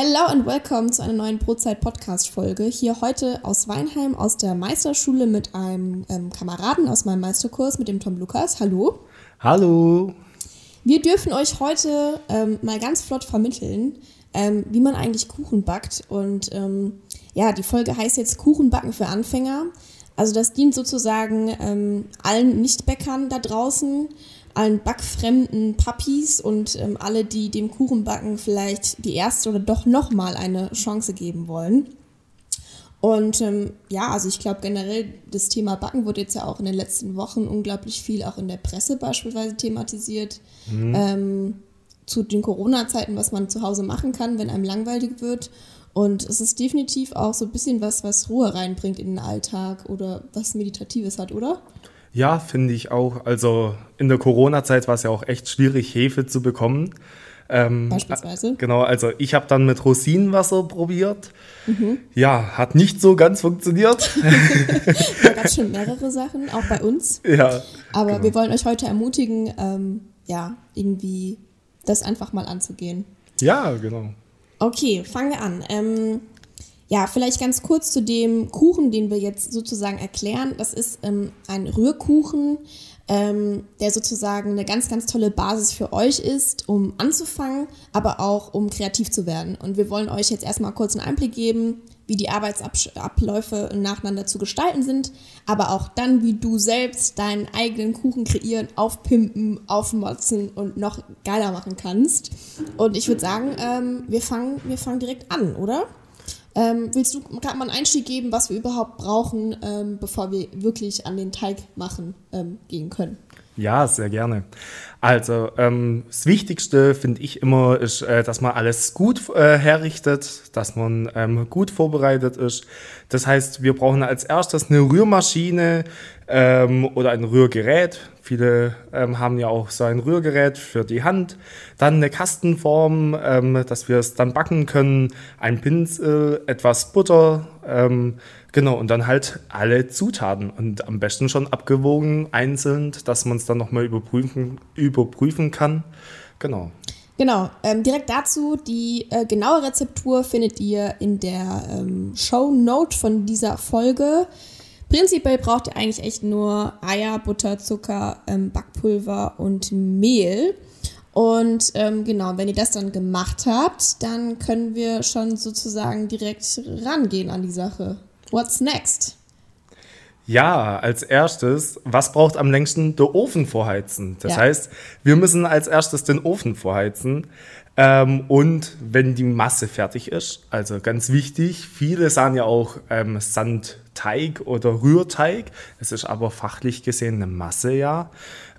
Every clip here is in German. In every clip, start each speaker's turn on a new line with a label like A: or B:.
A: Hello and welcome zu einer neuen Brotzeit-Podcast-Folge. Hier heute aus Weinheim aus der Meisterschule mit einem ähm, Kameraden aus meinem Meisterkurs, mit dem Tom Lukas. Hallo.
B: Hallo.
A: Wir dürfen euch heute ähm, mal ganz flott vermitteln, ähm, wie man eigentlich Kuchen backt. Und ähm, ja, die Folge heißt jetzt Kuchenbacken für Anfänger. Also das dient sozusagen ähm, allen Nichtbäckern da draußen allen backfremden Puppies und ähm, alle, die dem Kuchenbacken vielleicht die erste oder doch nochmal eine Chance geben wollen. Und ähm, ja, also ich glaube generell, das Thema Backen wurde jetzt ja auch in den letzten Wochen unglaublich viel auch in der Presse beispielsweise thematisiert. Mhm. Ähm, zu den Corona-Zeiten, was man zu Hause machen kann, wenn einem langweilig wird. Und es ist definitiv auch so ein bisschen was, was Ruhe reinbringt in den Alltag oder was Meditatives hat, oder?
B: Ja, finde ich auch. Also in der Corona-Zeit war es ja auch echt schwierig, Hefe zu bekommen.
A: Ähm, Beispielsweise.
B: Genau, also ich habe dann mit Rosinenwasser probiert. Mhm. Ja, hat nicht so ganz funktioniert.
A: da gab es schon mehrere Sachen, auch bei uns.
B: Ja.
A: Aber genau. wir wollen euch heute ermutigen, ähm, ja, irgendwie das einfach mal anzugehen.
B: Ja, genau.
A: Okay, fangen wir an. Ähm, ja, vielleicht ganz kurz zu dem Kuchen, den wir jetzt sozusagen erklären. Das ist ähm, ein Rührkuchen, ähm, der sozusagen eine ganz, ganz tolle Basis für euch ist, um anzufangen, aber auch um kreativ zu werden. Und wir wollen euch jetzt erstmal kurz einen Einblick geben, wie die Arbeitsabläufe nacheinander zu gestalten sind, aber auch dann, wie du selbst deinen eigenen Kuchen kreieren, aufpimpen, aufmotzen und noch geiler machen kannst. Und ich würde sagen, ähm, wir, fangen, wir fangen direkt an, oder? Ähm, willst du gerade mal einen Einstieg geben, was wir überhaupt brauchen, ähm, bevor wir wirklich an den Teig machen ähm, gehen können?
B: Ja, sehr gerne. Also ähm, das Wichtigste finde ich immer ist, äh, dass man alles gut äh, herrichtet, dass man ähm, gut vorbereitet ist. Das heißt, wir brauchen als erstes eine Rührmaschine ähm, oder ein Rührgerät. Viele ähm, haben ja auch so ein Rührgerät für die Hand. Dann eine Kastenform, ähm, dass wir es dann backen können. Ein Pinsel, etwas Butter. Genau, und dann halt alle Zutaten. Und am besten schon abgewogen, einzeln, dass man es dann nochmal überprüfen, überprüfen kann. Genau.
A: Genau, ähm, direkt dazu, die äh, genaue Rezeptur findet ihr in der ähm, Show Note von dieser Folge. Prinzipiell braucht ihr eigentlich echt nur Eier, Butter, Zucker, ähm, Backpulver und Mehl. Und ähm, genau, wenn ihr das dann gemacht habt, dann können wir schon sozusagen direkt rangehen an die Sache. What's next?
B: Ja, als erstes, was braucht am längsten der Ofen vorheizen? Das ja. heißt, wir müssen als erstes den Ofen vorheizen. Ähm, und wenn die Masse fertig ist, also ganz wichtig, viele sagen ja auch ähm, Sandteig oder Rührteig. Es ist aber fachlich gesehen eine Masse, ja.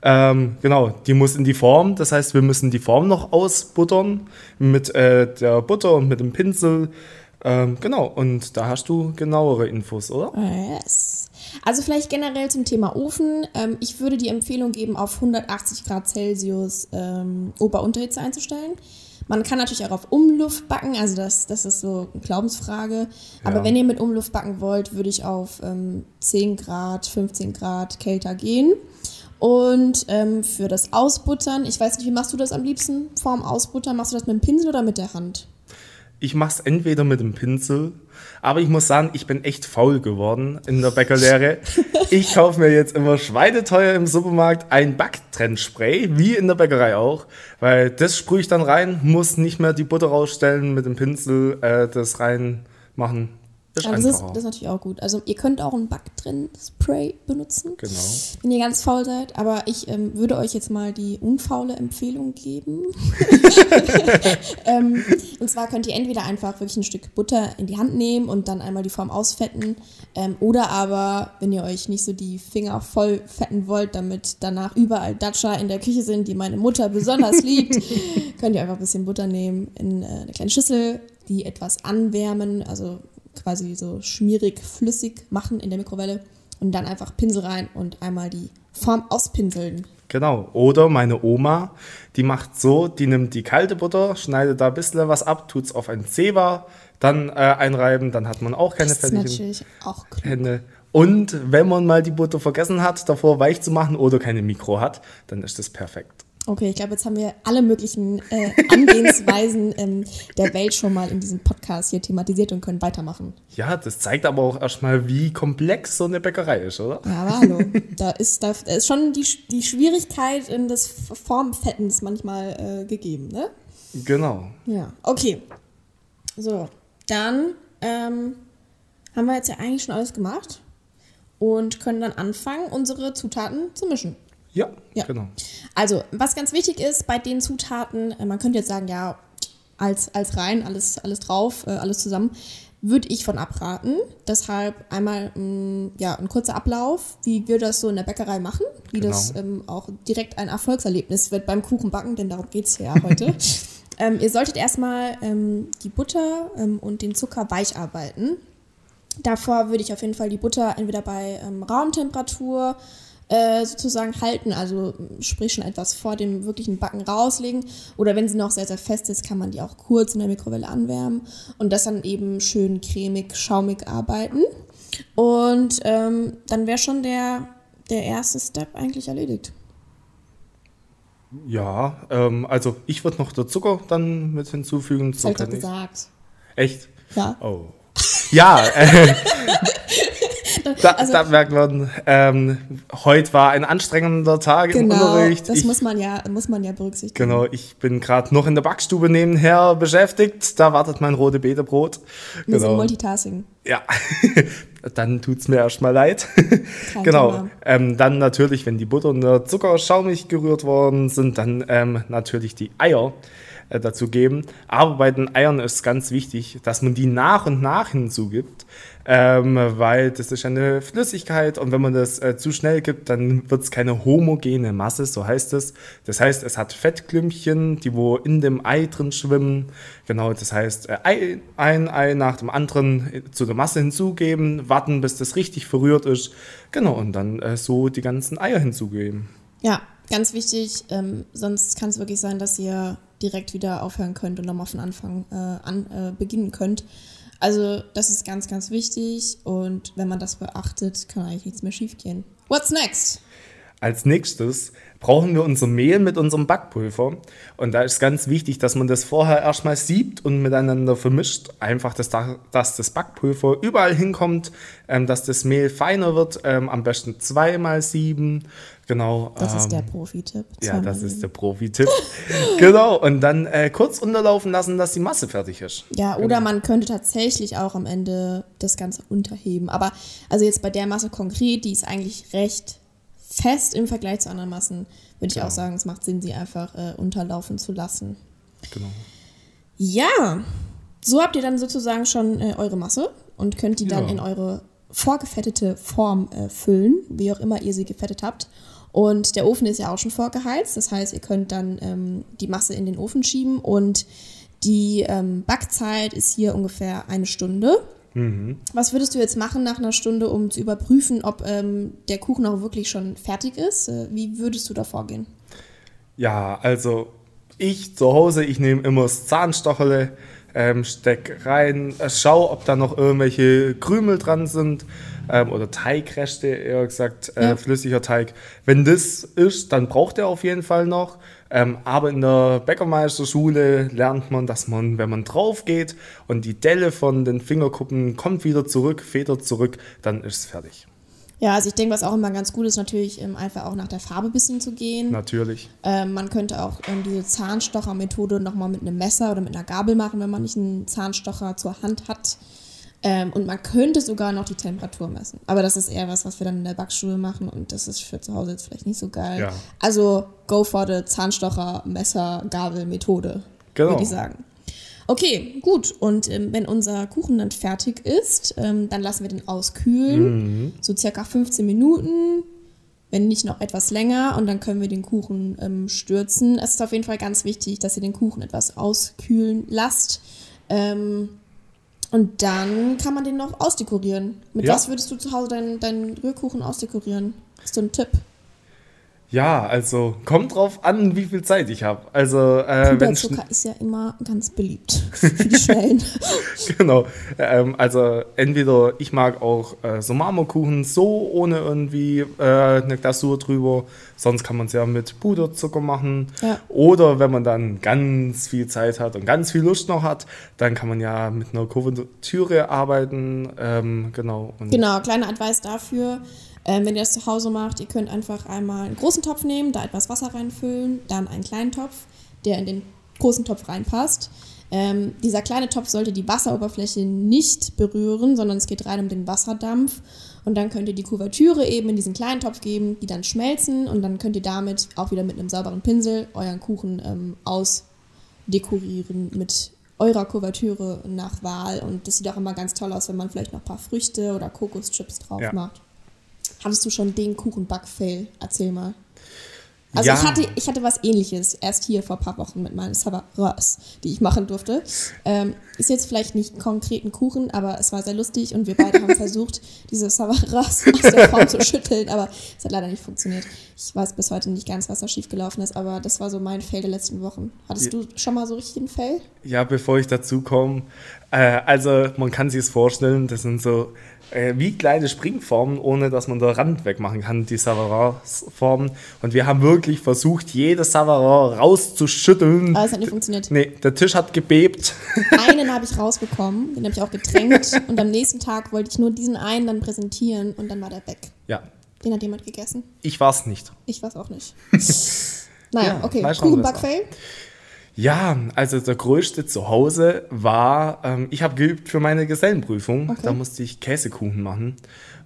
B: Ähm, genau, die muss in die Form. Das heißt, wir müssen die Form noch ausbuttern mit äh, der Butter und mit dem Pinsel. Ähm, genau, und da hast du genauere Infos, oder?
A: Yes. Also vielleicht generell zum Thema Ofen. Ähm, ich würde die Empfehlung geben, auf 180 Grad Celsius ähm, Ober-Unterhitze einzustellen. Man kann natürlich auch auf Umluft backen, also das, das ist so eine Glaubensfrage. Aber ja. wenn ihr mit Umluft backen wollt, würde ich auf ähm, 10 Grad, 15 Grad kälter gehen. Und ähm, für das Ausbuttern, ich weiß nicht, wie machst du das am liebsten vorm Ausbuttern? Machst du das mit dem Pinsel oder mit der Hand?
B: Ich mache es entweder mit dem Pinsel, aber ich muss sagen, ich bin echt faul geworden in der Bäckerlehre. ich kaufe mir jetzt immer schweineteuer im Supermarkt ein Backtrennspray, wie in der Bäckerei auch, weil das sprühe ich dann rein, muss nicht mehr die Butter rausstellen mit dem Pinsel, äh, das reinmachen.
A: Ist das, ist, das ist natürlich auch gut. Also ihr könnt auch ein Backtrend-Spray benutzen,
B: genau.
A: wenn ihr ganz faul seid. Aber ich ähm, würde euch jetzt mal die unfaule Empfehlung geben. ähm, und zwar könnt ihr entweder einfach wirklich ein Stück Butter in die Hand nehmen und dann einmal die Form ausfetten. Ähm, oder aber, wenn ihr euch nicht so die Finger voll fetten wollt, damit danach überall Datscha in der Küche sind, die meine Mutter besonders liebt, könnt ihr einfach ein bisschen Butter nehmen in äh, eine kleine Schüssel, die etwas anwärmen, also quasi so schmierig flüssig machen in der Mikrowelle und dann einfach Pinsel rein und einmal die Form auspinseln.
B: Genau. Oder meine Oma, die macht so, die nimmt die kalte Butter, schneidet da ein bisschen was ab, tut es auf ein Zewa, dann äh, einreiben, dann hat man auch keine fertigen Hände. Und wenn man mal die Butter vergessen hat, davor weich zu machen oder keine Mikro hat, dann ist das perfekt.
A: Okay, ich glaube, jetzt haben wir alle möglichen äh, Angehensweisen ähm, der Welt schon mal in diesem Podcast hier thematisiert und können weitermachen.
B: Ja, das zeigt aber auch erstmal, wie komplex so eine Bäckerei ist, oder?
A: Ja, aber hallo. da, ist, da, da ist schon die, die Schwierigkeit in des Formfettens manchmal äh, gegeben, ne?
B: Genau.
A: Ja, okay. So, dann ähm, haben wir jetzt ja eigentlich schon alles gemacht und können dann anfangen, unsere Zutaten zu mischen.
B: Ja,
A: Ja.
B: genau.
A: Also, was ganz wichtig ist bei den Zutaten, äh, man könnte jetzt sagen, ja, als, als rein, alles, alles drauf, äh, alles zusammen, würde ich von abraten. Deshalb einmal mh, ja, ein kurzer Ablauf, wie wir das so in der Bäckerei machen, wie
B: Genau.
A: das ähm, auch direkt ein Erfolgserlebnis wird beim Kuchenbacken, denn darum geht es ja heute. ähm, ihr solltet erstmal ähm, die Butter ähm, und den Zucker weich arbeiten. Davor würde ich auf jeden Fall die Butter entweder bei ähm, Raumtemperatur äh, sozusagen halten, also sprich schon etwas vor dem wirklichen Backen rauslegen. Oder wenn sie noch sehr, sehr fest ist, kann man die auch kurz in der Mikrowelle anwärmen und das dann eben schön cremig, schaumig arbeiten. Und ähm, dann wäre schon der, der erste Step eigentlich erledigt.
B: Ja, ähm, also ich würde noch der Zucker dann mit hinzufügen.
A: Das
B: So
A: habe ich gesagt.
B: Echt?
A: Ja.
B: Oh. Ja, äh, da,
A: Also-
B: da merkt man, ähm, heute war ein anstrengender Tag im
A: Genau,
B: Unterricht.
A: das
B: ich,
A: muss man ja, muss man ja berücksichtigen.
B: Genau, ich bin gerade noch in der Backstube nebenher beschäftigt. Da wartet mein rote Betebrot.
A: Wir sind
B: Genau.
A: Multitasking.
B: Ja, dann tut's mir erstmal leid.
A: Kein
B: genau. Ähm, dann natürlich, wenn die Butter und der Zucker schaumig gerührt worden sind, dann ähm, natürlich die Eier äh, dazu geben. Aber bei den Eiern ist ganz wichtig, dass man die nach und nach hinzugibt, ähm, weil das ist eine Flüssigkeit und wenn man das äh, zu schnell gibt, dann wird es keine homogene Masse, so heißt es. Das heißt, es hat Fettklümpchen, die wo in dem Ei drin schwimmen. Genau, das heißt, äh, Ei, ein Ei nach dem anderen äh, zu der Masse hinzugeben, warten, bis das richtig verrührt ist. Genau, und dann äh, so die ganzen Eier hinzugeben.
A: Ja, ganz wichtig, ähm, sonst kann es wirklich sein, dass ihr direkt wieder aufhören könnt und nochmal von Anfang äh, an äh, beginnen könnt. Also das ist ganz, ganz wichtig und wenn man das beachtet, kann eigentlich nichts mehr schiefgehen. What's next?
B: Als nächstes brauchen wir unser Mehl mit unserem Backpulver. Und da ist ganz wichtig, dass man das vorher erstmal siebt und miteinander vermischt. Einfach, dass, da, dass das Backpulver überall hinkommt, ähm, dass das Mehl feiner wird. Ähm, am besten zweimal sieben. Genau.
A: Das ist
B: ähm,
A: der Profi-Tipp.
B: Ja, das ist der Profi-Tipp. genau. Und dann äh, kurz unterlaufen lassen, dass die Masse fertig ist.
A: Ja, oder man könnte tatsächlich auch am Ende das Ganze unterheben. Aber also jetzt bei der Masse konkret, die ist eigentlich recht fest im Vergleich zu anderen Massen, würde ich
B: Genau.
A: auch sagen, es macht Sinn, sie einfach äh, unterlaufen zu lassen.
B: Genau.
A: Ja, so habt ihr dann sozusagen schon äh, eure Masse und könnt die dann
B: Ja.
A: in eure vorgefettete Form äh, füllen, wie auch immer ihr sie gefettet habt. Und der Ofen ist ja auch schon vorgeheizt, das heißt, ihr könnt dann ähm, die Masse in den Ofen schieben und die ähm, Backzeit ist hier ungefähr eine Stunde. Was würdest du jetzt machen nach einer Stunde, um zu überprüfen, ob ähm, der Kuchen auch wirklich schon fertig ist? Äh, wie würdest du da vorgehen?
B: Ja, also ich zu Hause, ich nehme immer das Zahnstochele, ähm, steck rein, äh, schau, ob da noch irgendwelche Krümel dran sind ähm, oder Teigreste, eher gesagt, äh,
A: Ja.
B: flüssiger Teig. Wenn das ist, dann braucht er auf jeden Fall noch. Ähm, aber in der Bäckermeisterschule lernt man, dass man, wenn man drauf geht und die Delle von den Fingerkuppen kommt wieder zurück, federt zurück, dann ist es fertig.
A: Ja, also ich denke, was auch immer ganz gut ist, natürlich ähm, einfach auch nach der Farbe ein bisschen zu gehen.
B: Natürlich.
A: Ähm, man könnte auch ähm, diese Zahnstocher-Methode nochmal mit einem Messer oder mit einer Gabel machen, wenn man nicht einen Zahnstocher zur Hand hat. Ähm, und man könnte sogar noch die Temperatur messen. Aber das ist eher was, was wir dann in der Backstube machen und das ist für zu Hause jetzt vielleicht nicht so geil.
B: Ja.
A: Also go for the Zahnstocher, Messer, Gabel, Methode,
B: Genau.
A: würde ich sagen. Okay, gut. Und ähm, wenn unser Kuchen dann fertig ist, ähm, dann lassen wir den auskühlen. So circa 15 Minuten, wenn nicht noch etwas länger. Und dann können wir den Kuchen ähm, stürzen. Es ist auf jeden Fall ganz wichtig, dass ihr den Kuchen etwas auskühlen lasst. Und dann kann man den noch ausdekorieren. Mit
B: Ja.
A: was würdest du zu Hause deinen, deinen Rührkuchen ausdekorieren? Hast du einen Tipp?
B: Ja, also kommt drauf an, wie viel Zeit ich habe. Also äh,
A: Puderzucker ist ja immer ganz beliebt für die Schnellen.
B: genau. Ähm, also entweder ich mag auch äh, so Marmorkuchen so ohne irgendwie äh, eine Glasur drüber. Sonst kann man es ja mit Puderzucker machen.
A: Ja.
B: Oder wenn man dann ganz viel Zeit hat und ganz viel Lust noch hat, dann kann man ja mit einer Kuvertüre arbeiten. Ähm, genau.
A: Und genau, kleiner Advice dafür ähm, wenn ihr das zu Hause macht, ihr könnt einfach einmal einen großen Topf nehmen, da etwas Wasser reinfüllen, dann einen kleinen Topf, der in den großen Topf reinpasst. Ähm, dieser kleine Topf sollte die Wasseroberfläche nicht berühren, sondern es geht rein um den Wasserdampf. Und dann könnt ihr die Kuvertüre eben in diesen kleinen Topf geben, die dann schmelzen. Und dann könnt ihr damit auch wieder mit einem sauberen Pinsel euren Kuchen ähm, ausdekorieren mit eurer Kuvertüre nach Wahl. Und das sieht auch immer ganz toll aus, wenn man vielleicht noch ein paar Früchte oder Kokoschips drauf ja. macht. Hattest du schon den Kuchenback-Fail? Erzähl mal. Also ja. ich, hatte, ich hatte was ähnliches erst hier vor ein paar Wochen mit meinen Savaras, die ich machen durfte. Ähm, ist jetzt vielleicht nicht konkret ein Kuchen, aber es war sehr lustig und wir beide haben versucht, diese Savaras aus der Form zu schütteln, aber es hat leider nicht funktioniert. Ich weiß bis heute nicht ganz, was da schiefgelaufen ist, aber das war so mein Fail der letzten Wochen. Hattest ja. du schon mal so richtig einen Fail?
B: Ja, bevor ich dazu komme, äh, also man kann sich es vorstellen, das sind so äh, wie kleine Springformen, ohne dass man den Rand wegmachen kann, die Savarin-Formen. Und wir haben wirklich versucht, jedes Savarin rauszuschütteln.
A: Aber es hat nicht funktioniert.
B: Nee, der Tisch hat gebebt.
A: Einen habe ich rausbekommen, den habe ich auch getränkt. und am nächsten Tag wollte ich nur diesen einen dann präsentieren und dann war der weg.
B: Ja.
A: Den hat jemand gegessen.
B: Ich war es nicht.
A: Ich war es auch nicht. naja, ja, okay. Kuchenbackfail.
B: Ja, also der größte zu Hause war, ähm, ich habe geübt für meine Gesellenprüfung. Okay. Da musste ich Käsekuchen machen.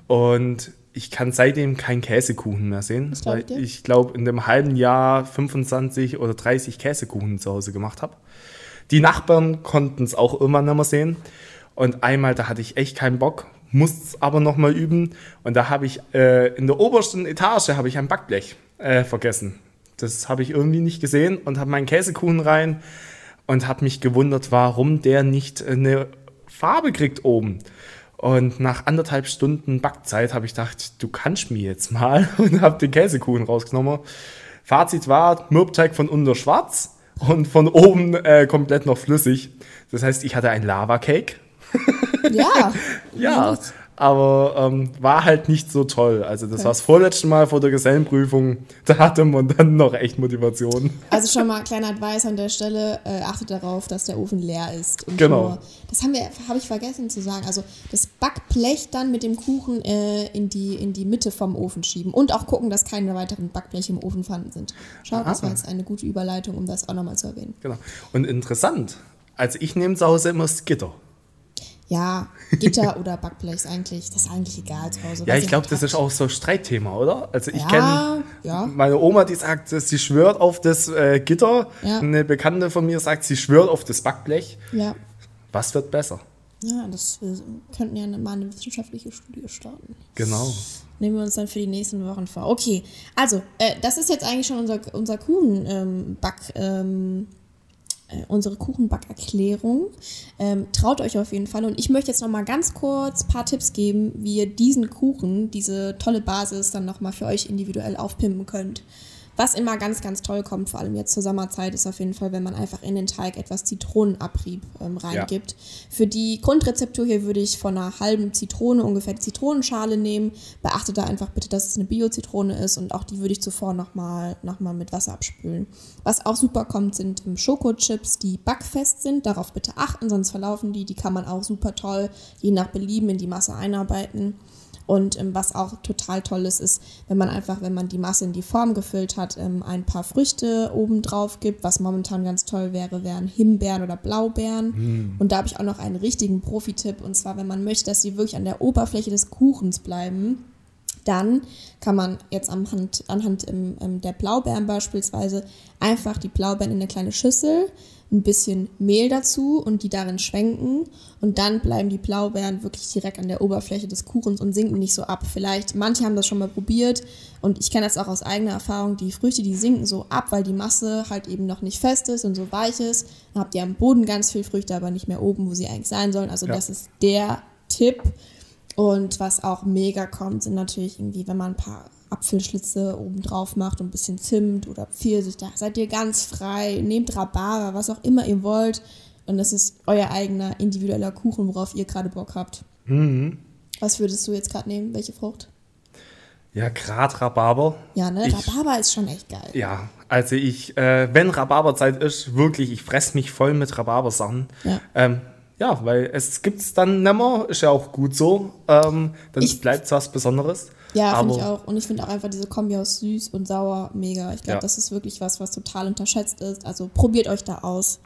B: Und ich kann seitdem keinen Käsekuchen mehr sehen, weil ich glaube, in dem halben Jahr 25 oder 30 Käsekuchen zu Hause gemacht habe. Die Nachbarn konnten es auch immer nicht mehr sehen. Und einmal, da hatte ich echt keinen Bock, musste es aber nochmal üben. Und da habe ich äh, in der obersten Etage habe ich ein Backblech äh, vergessen. Das habe ich irgendwie nicht gesehen und habe meinen Käsekuchen rein und habe mich gewundert, warum der nicht eine Farbe kriegt oben. Und nach anderthalb Stunden Backzeit habe ich gedacht, du kannst mir jetzt mal und habe den Käsekuchen rausgenommen. Fazit war, Mürbteig von unten schwarz und von oben äh, komplett noch flüssig. Das heißt, ich hatte ein Lava-Cake.
A: Ja.
B: ja aber ähm, war halt nicht so toll. Also das okay. war das vorletzte Mal vor der Gesellenprüfung, da hatte man dann noch echt Motivation.
A: Also schon mal kleiner Advice an der Stelle, äh, achtet darauf, dass der Ofen leer ist.
B: Genau. Nur,
A: das haben wir, habe ich vergessen zu sagen. Also das Backblech dann mit dem Kuchen äh, in, die, in die Mitte vom Ofen schieben und auch gucken, dass keine weiteren Backbleche im Ofen vorhanden sind. Schaut, das war jetzt eine gute Überleitung, um das auch nochmal zu erwähnen.
B: Genau. Und interessant, also ich nehme zu Hause immer das Gitter.
A: Ja, Gitter oder Backblech ist eigentlich, das ist eigentlich egal zu Hause.
B: Ja, ich glaube, das ist auch so ein Streitthema, oder? Also ich
A: ja,
B: kenne
A: ja.
B: meine Oma, die sagt, sie schwört auf das äh, Gitter.
A: Ja.
B: Eine Bekannte von mir sagt, sie schwört auf das Backblech.
A: Ja.
B: Was wird besser?
A: Ja, das wir könnten ja mal eine wissenschaftliche Studie starten.
B: Genau.
A: Nehmen wir uns dann für die nächsten Wochen vor. Okay, also äh, das ist jetzt eigentlich schon unser, unser Kuchen-Back. Ähm, äh, unsere Kuchenbackerklärung. Ähm, traut euch auf jeden Fall. Und ich möchte jetzt noch mal ganz kurz ein paar Tipps geben, wie ihr diesen Kuchen, diese tolle Basis, dann noch mal für euch individuell aufpimpen könnt. Was immer ganz, ganz toll kommt, vor allem jetzt zur Sommerzeit, ist auf jeden Fall, wenn man einfach in den Teig etwas Zitronenabrieb ähm, reingibt. Ja. Für die Grundrezeptur hier würde ich von einer halben Zitrone ungefähr die Zitronenschale nehmen. Beachtet da einfach bitte, dass es eine Bio-Zitrone ist und auch die würde ich zuvor nochmal noch mal mit Wasser abspülen. Was auch super kommt, sind Schokochips, die backfest sind. Darauf bitte achten, sonst verlaufen die. Die kann man auch super toll, je nach Belieben, in die Masse einarbeiten. Und ähm, was auch total toll ist, ist, wenn man einfach, wenn man die Masse in die Form gefüllt hat, ähm, ein paar Früchte oben drauf gibt. Was momentan ganz toll wäre, wären Himbeeren oder Blaubeeren. Mm. Und da habe ich auch noch einen richtigen Profi-Tipp. Und zwar, wenn man möchte, dass sie wirklich an der Oberfläche des Kuchens bleiben, dann kann man jetzt anhand, anhand im, ähm, der Blaubeeren beispielsweise einfach die Blaubeeren in eine kleine Schüssel ein bisschen Mehl dazu und die darin schwenken und dann bleiben die Blaubeeren wirklich direkt an der Oberfläche des Kuchens und sinken nicht so ab. Vielleicht, manche haben das schon mal probiert und ich kenne das auch aus eigener Erfahrung, die Früchte, die sinken so ab, weil die Masse halt eben noch nicht fest ist und so weich ist. Dann habt ihr am Boden ganz viel Früchte, aber nicht mehr oben, wo sie eigentlich sein sollen. Also ja. das ist der Tipp. Und was auch mega kommt, sind natürlich irgendwie, wenn man ein paar Apfelschlitze oben drauf macht und ein bisschen Zimt oder Pfirsich, da seid ihr ganz frei. Nehmt Rhabarber, was auch immer ihr wollt. Und das ist euer eigener individueller Kuchen, worauf ihr gerade Bock habt.
B: Mhm.
A: Was würdest du jetzt gerade nehmen? Welche Frucht?
B: Ja, gerade Rhabarber.
A: Ja, ne?
B: Ich-
A: Rhabarber ist schon echt geil.
B: Ja, also ich, äh, wenn Rhabarberzeit ist, wirklich, ich fress mich voll mit Rhabarbersachen.
A: Ja.
B: Ähm, ja, weil es gibt's dann nimmer, ist ja auch gut so. Ähm, dann bleibt was Besonderes.
A: Ja, finde ich auch. Und ich finde auch einfach diese Kombi aus süß und sauer mega. Ich glaube,
B: Ja.
A: das ist wirklich was, was total unterschätzt ist. Also probiert euch da aus.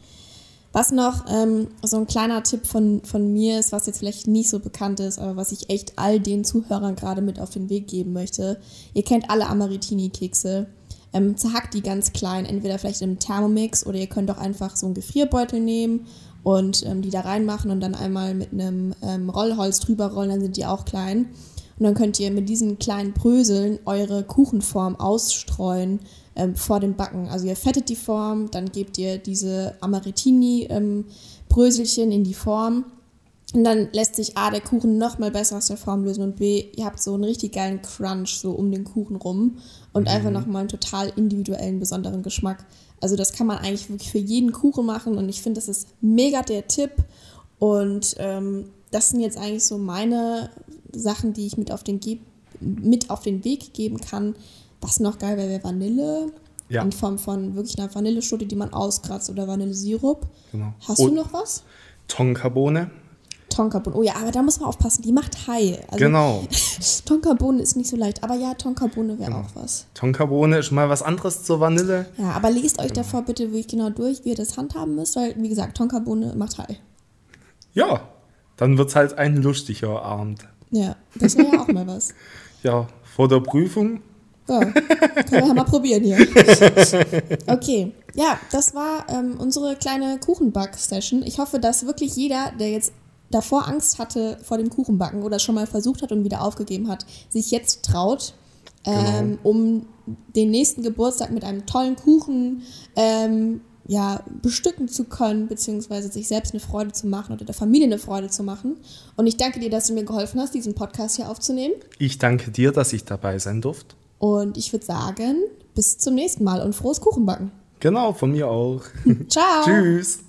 A: Was noch ähm, so ein kleiner Tipp von, von mir ist, was jetzt vielleicht nicht so bekannt ist, aber was ich echt all den Zuhörern gerade mit auf den Weg geben möchte. Ihr kennt alle Amaritini-Kekse. Ähm, zerhackt die ganz klein, entweder vielleicht im Thermomix oder ihr könnt auch einfach so einen Gefrierbeutel nehmen und ähm, die da reinmachen und dann einmal mit einem ähm, Rollholz drüber rollen, dann sind die auch klein. Und dann könnt ihr mit diesen kleinen Bröseln eure Kuchenform ausstreuen ähm, vor dem Backen. Also ihr fettet die Form, dann gebt ihr diese Amaretini-Bröselchen in die Form. Und dann lässt sich A, der Kuchen noch mal besser aus der Form lösen und B, ihr habt so einen richtig geilen Crunch so um den Kuchen rum und einfach noch mal einen total individuellen, besonderen Geschmack. Also das kann man eigentlich wirklich für jeden Kuchen machen und ich finde, das ist mega der Tipp. Und ähm, das sind jetzt eigentlich so meine Sachen, die ich mit auf den, Ge mit auf den Weg geben kann. Was noch geil wäre, wäre Vanille.
B: Ja.
A: In Form von wirklich einer Vanilleschote, die man auskratzt oder Vanillesirup.
B: Genau.
A: Hast
B: Und
A: du noch was?
B: Tonkabohne.
A: Tonkabohnen. Oh ja, aber da muss man aufpassen, die macht High. Also
B: Genau.
A: Tonkabohnen ist nicht so leicht, aber ja, Tonkabohne wäre
B: Genau.
A: auch was.
B: Tonkabohne ist mal was anderes zur Vanille.
A: Ja, aber lest euch davor bitte wirklich genau durch, wie ihr das handhaben müsst, weil, wie gesagt, Tonkabohne macht High.
B: Ja, dann wird's halt ein lustiger Abend.
A: Ja, das wäre ja auch mal was.
B: Ja, vor der Prüfung.
A: Ja, können wir mal probieren hier. Okay, ja, das war ähm, unsere kleine Kuchenback-Session. Ich hoffe, dass wirklich jeder, der jetzt davor Angst hatte vor dem Kuchenbacken oder schon mal versucht hat und wieder aufgegeben hat, sich jetzt traut, ähm, um den nächsten Geburtstag mit einem tollen Kuchen ähm, ja, bestücken zu können, beziehungsweise sich selbst eine Freude zu machen oder der Familie eine Freude zu machen. Und ich danke dir, dass du mir geholfen hast, diesen Podcast hier aufzunehmen.
B: Ich danke dir, dass ich dabei sein durfte.
A: Und ich würde sagen, bis zum nächsten Mal und frohes Kuchenbacken.
B: Genau, von mir auch.
A: Ciao.
B: Tschüss.